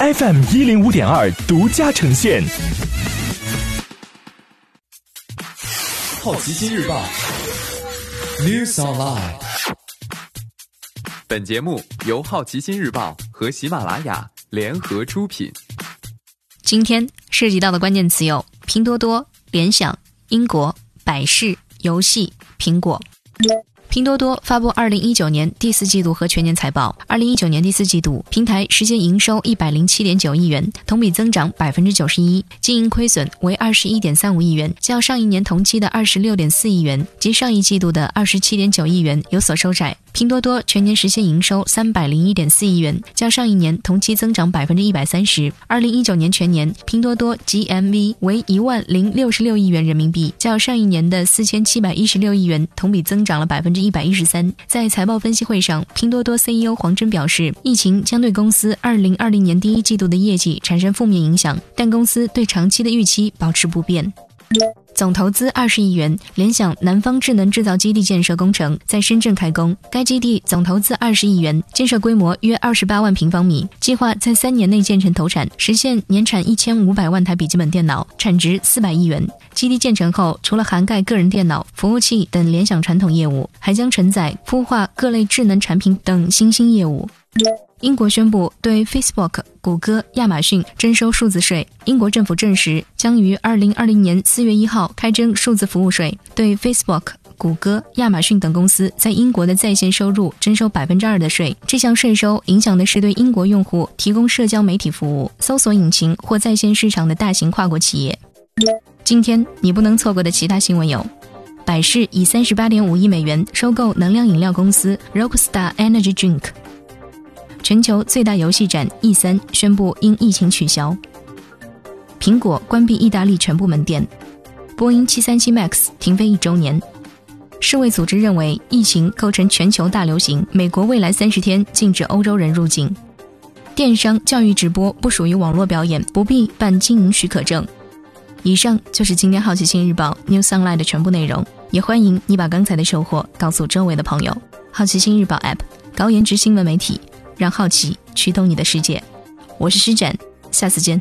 FM 一零五点二独家呈现。好奇心日报，News Online。本节目由好奇心日报和喜马拉雅联合出品。今天涉及到的关键词有：拼多多、联想、英国、百事、游戏、苹果。拼多多发布二零一九年第四季度和全年财报。二零一九年第四季度，平台实现营收一百零七点九亿元，同比增长百分之九十一；经营亏损为二十一点三五亿元，较上一年同期的二十六点四亿元及上一季度的二十七点九亿元有所收窄。拼多多全年实现营收三百零一点四亿元，较上一年同期增长百分之一百三十。二零一九年全年，拼多多 GMV 为一万零六十六亿元人民币，较上一年的四千七百一十六亿元同比增长了百分之一百一十三。在财报分析会上，拼多多 CEO 黄峥表示，疫情将对公司二零二零年第一季度的业绩产生负面影响，但公司对长期的预期保持不变。总投资二十亿元，联想南方智能制造基地建设工程在深圳开工。该基地总投资二十亿元，建设规模约二十八万平方米，计划在三年内建成投产，实现年产一千五百万台笔记本电脑，产值四百亿元。基地建成后，除了涵盖个人电脑、服务器等联想传统业务，还将承载孵化各类智能产品等新兴业务。英国宣布对 Facebook、谷歌、亚马逊征收数字税。英国政府证实，将于二零二零年四月一号开征数字服务税，对 Facebook、谷歌、亚马逊等公司在英国的在线收入征收百分之二的税。这项税收影响的是对英国用户提供社交媒体服务、搜索引擎或在线市场的大型跨国企业。今天你不能错过的其他新闻有：百事以三十八点五亿美元收购能量饮料公司 Rockstar Energy Drink。全球最大游戏展 E 三宣布因疫情取消。苹果关闭意大利全部门店。波音737 MAX 停飞一周年。世卫组织认为疫情构成全球大流行，美国未来三十天禁止欧洲人入境。电商教育直播不属于网络表演，不必办经营许可证。以上就是今天好奇心日报 New Sunlight 的全部内容，也欢迎你把刚才的收获告诉周围的朋友。好奇心日报 App 高颜值新闻媒体。让好奇驱动你的世界，我是施展，下次见。